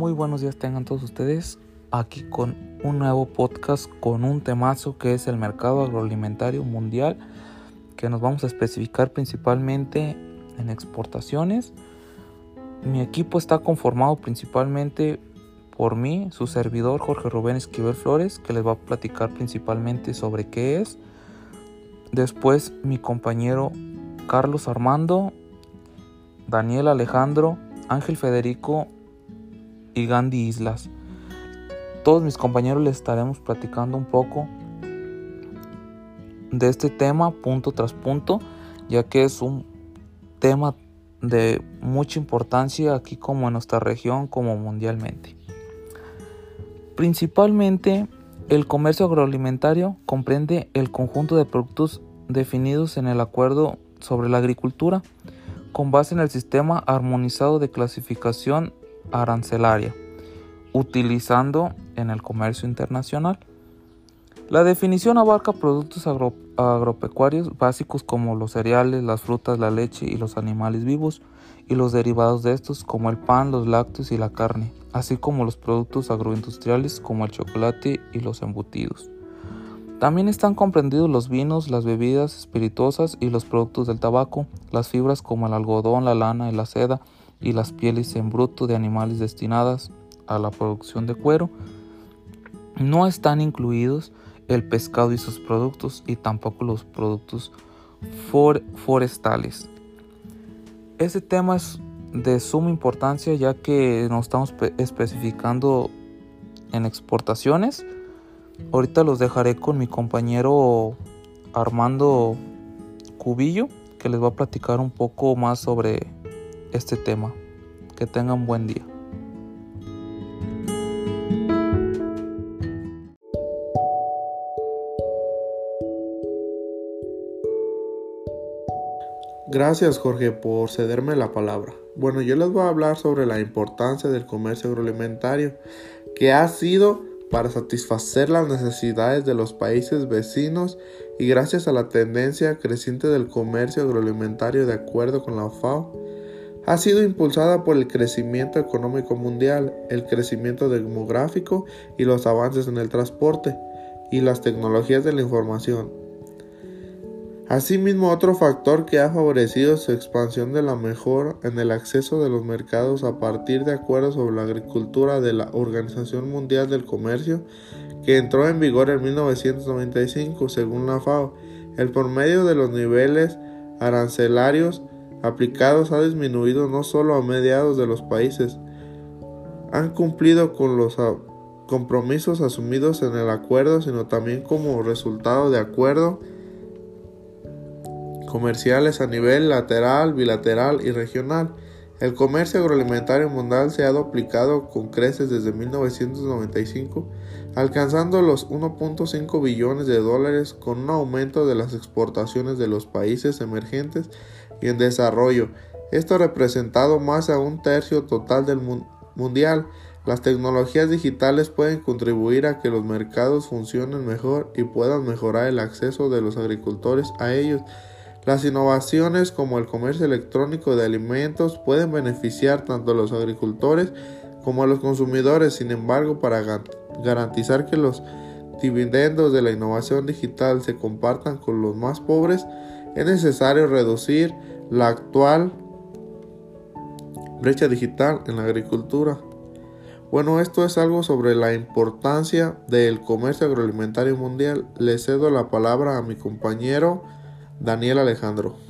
Muy buenos días tengan todos ustedes aquí con un nuevo podcast con un temazo que es el mercado agroalimentario mundial que nos vamos a especificar principalmente en exportaciones. Mi equipo está conformado principalmente por mí, su servidor Jorge Rubén Esquivel Flores, que les va a platicar principalmente sobre qué es. Después mi compañero Carlos Armando, Daniel Alejandro, Ángel Federico y Gandhi Islas. Todos mis compañeros les estaremos platicando un poco de este tema punto tras punto, ya que es un tema de mucha importancia aquí como en nuestra región como mundialmente. Principalmente el comercio agroalimentario comprende el conjunto de productos definidos en el acuerdo sobre la agricultura con base en el sistema armonizado de clasificación arancelaria, utilizando en el comercio internacional. La definición abarca productos agropecuarios básicos como los cereales, las frutas, la leche y los animales vivos, y los derivados de estos como el pan, los lácteos y la carne, así como los productos agroindustriales como el chocolate y los embutidos. También están comprendidos los vinos, las bebidas espirituosas y los productos del tabaco, las fibras como el algodón, la lana y la seda, y las pieles en bruto de animales destinadas a la producción de cuero. No están incluidos el pescado y sus productos y tampoco los productos forestales. Este tema es de suma importancia ya que nos estamos especificando en exportaciones. Ahorita los dejaré con mi compañero Armando Cubillo que les va a platicar un poco más sobre este tema. Que tengan buen día. Gracias Jorge por cederme la palabra. Bueno, yo les voy a hablar sobre la importancia del comercio agroalimentario, que ha sido para satisfacer las necesidades de los países vecinos y gracias a la tendencia creciente del comercio agroalimentario de acuerdo con la FAO, ha sido impulsada por el crecimiento económico mundial, el crecimiento demográfico y los avances en el transporte y las tecnologías de la información. Asimismo, otro factor que ha favorecido su expansión de la mejora en el acceso de los mercados a partir de acuerdos sobre la agricultura de la Organización Mundial del Comercio, que entró en vigor en 1995 según la FAO. El promedio de los niveles arancelarios aplicados ha disminuido no solo a mediados de los países, han cumplido con los compromisos asumidos en el acuerdo, sino también como resultado de acuerdo comerciales a nivel lateral, bilateral y regional. El comercio agroalimentario mundial se ha duplicado con creces desde 1995, alcanzando los 1.5 billones de dólares con un aumento de las exportaciones de los países emergentes y en desarrollo. Esto ha representado más a un tercio total del mundial. Las tecnologías digitales pueden contribuir a que los mercados funcionen mejor y puedan mejorar el acceso de los agricultores a ellos. Las innovaciones como el comercio electrónico de alimentos pueden beneficiar tanto a los agricultores como a los consumidores. Sin embargo, para garantizar que los dividendos de la innovación digital se compartan con los más pobres, es necesario reducir la actual brecha digital en la agricultura. Bueno, esto es algo sobre la importancia del comercio agroalimentario mundial. Le cedo la palabra a mi compañero Daniel Alejandro.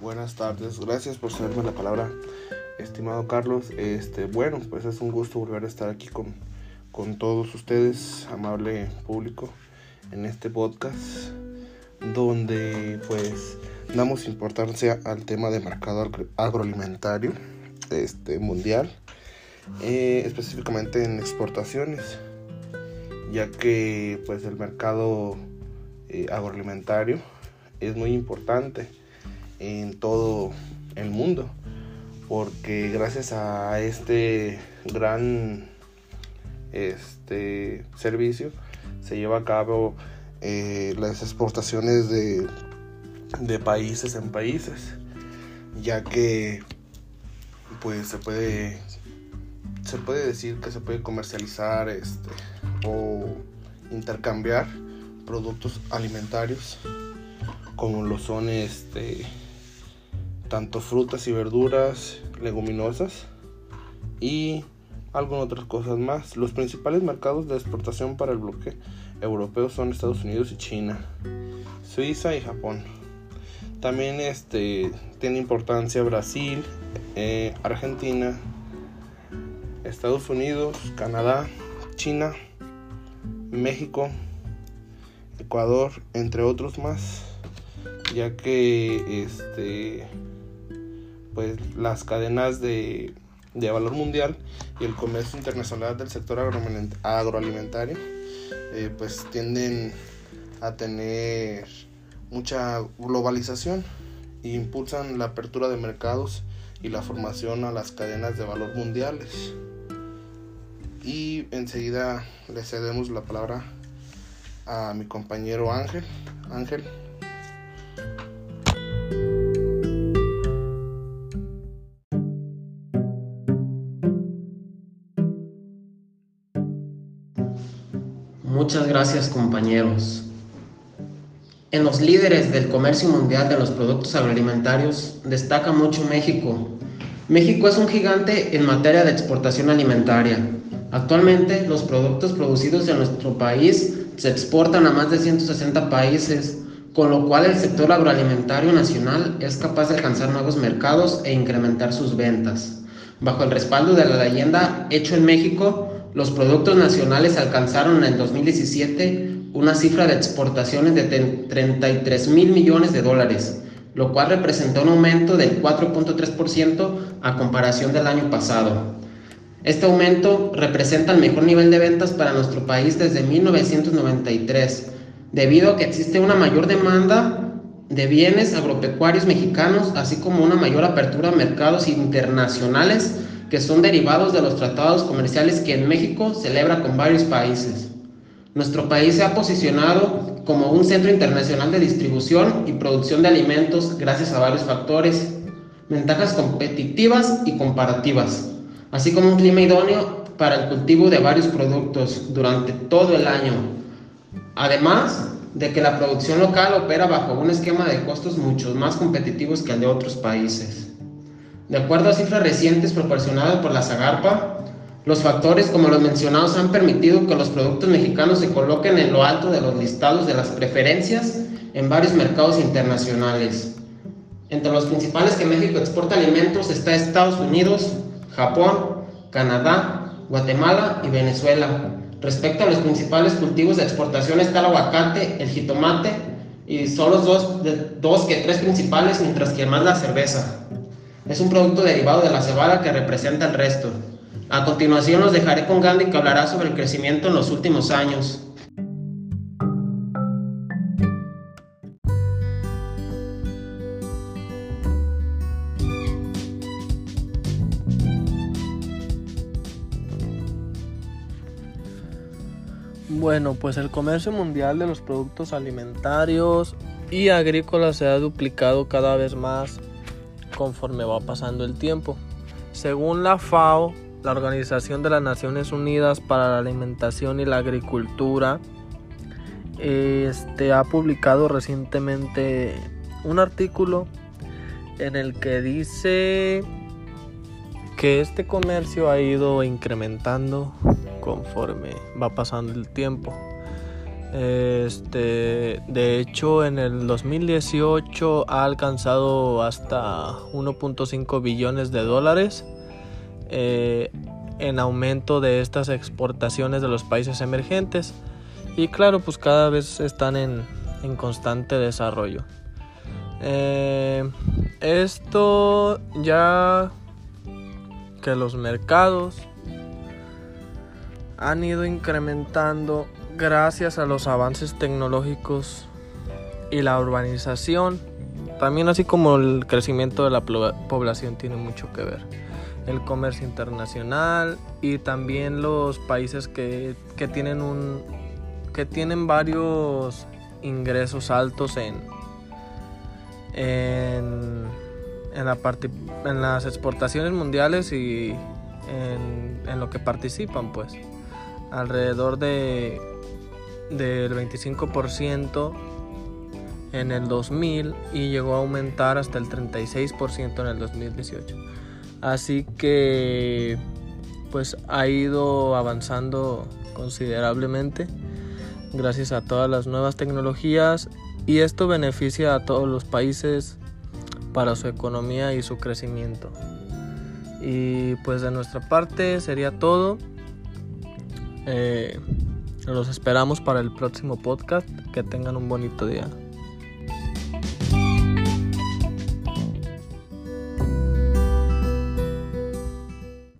Buenas tardes. Gracias por cederme la palabra, estimado Carlos. Este, bueno, pues es un gusto volver a estar aquí con, con todos ustedes, amable público, en este podcast donde pues damos importancia al tema de mercado agroalimentario este, mundial, eh, específicamente en exportaciones, ya que pues el mercado eh, agroalimentario es muy importante en todo el mundo, porque gracias a este gran este servicio se lleva a cabo eh, las exportaciones de, de países en países ya que pues se puede se puede decir que se puede comercializar este o intercambiar productos alimentarios como lo son este tanto frutas y verduras leguminosas y algunas otras cosas más. Los principales mercados de exportación para el bloque europeo son Estados Unidos y China, Suiza y Japón. También este, tiene importancia Brasil, eh, Argentina, Estados Unidos, Canadá, China, México, Ecuador, entre otros más, ya que este, pues las cadenas de de valor mundial y el comercio internacional del sector agroalimentario eh, pues tienden a tener mucha globalización e impulsan la apertura de mercados y la formación a las cadenas de valor mundiales. Y enseguida le cedemos la palabra a mi compañero Ángel. Ángel. Muchas gracias compañeros. En los líderes del comercio mundial de los productos agroalimentarios destaca mucho México. México es un gigante en materia de exportación alimentaria. Actualmente los productos producidos en nuestro país se exportan a más de 160 países, con lo cual el sector agroalimentario nacional es capaz de alcanzar nuevos mercados e incrementar sus ventas. Bajo el respaldo de la leyenda Hecho en México, los productos nacionales alcanzaron en el 2017 una cifra de exportaciones de 33 mil millones de dólares, lo cual representó un aumento del 4.3% a comparación del año pasado. Este aumento representa el mejor nivel de ventas para nuestro país desde 1993, debido a que existe una mayor demanda de bienes agropecuarios mexicanos, así como una mayor apertura a mercados internacionales que son derivados de los tratados comerciales que en México celebra con varios países. Nuestro país se ha posicionado como un centro internacional de distribución y producción de alimentos gracias a varios factores, ventajas competitivas y comparativas, así como un clima idóneo para el cultivo de varios productos durante todo el año. Además de que la producción local opera bajo un esquema de costos mucho más competitivos que el de otros países. De acuerdo a cifras recientes proporcionadas por la Zagarpa, los factores como los mencionados han permitido que los productos mexicanos se coloquen en lo alto de los listados de las preferencias en varios mercados internacionales. Entre los principales que México exporta alimentos está Estados Unidos, Japón, Canadá, Guatemala y Venezuela. Respecto a los principales cultivos de exportación está el aguacate, el jitomate y son los dos, dos que tres principales, mientras que más la cerveza. Es un producto derivado de la cebada que representa el resto. A continuación los dejaré con Gandhi que hablará sobre el crecimiento en los últimos años. Bueno, pues el comercio mundial de los productos alimentarios y agrícolas se ha duplicado cada vez más conforme va pasando el tiempo. Según la FAO, la Organización de las Naciones Unidas para la Alimentación y la Agricultura, este, ha publicado recientemente un artículo en el que dice que este comercio ha ido incrementando conforme va pasando el tiempo. Este, de hecho, en el 2018 ha alcanzado hasta 1.5 billones de dólares eh, en aumento de estas exportaciones de los países emergentes. Y claro, pues cada vez están en, constante desarrollo. Eh, esto ya que los mercados han ido incrementando gracias a los avances tecnológicos y la urbanización, también así como el crecimiento de la población tiene mucho que ver. el comercio internacional y también los países que, que tienen un que tienen varios ingresos altos en en, en, la en las exportaciones mundiales y en, en, lo que participan pues alrededor de del 25% en el 2000 y llegó a aumentar hasta el 36% en el 2018 así que pues ha ido avanzando considerablemente gracias a todas las nuevas tecnologías y esto beneficia a todos los países para su economía y su crecimiento. Y pues de nuestra parte sería todo. Eh, los esperamos para el próximo podcast. Que tengan un bonito día.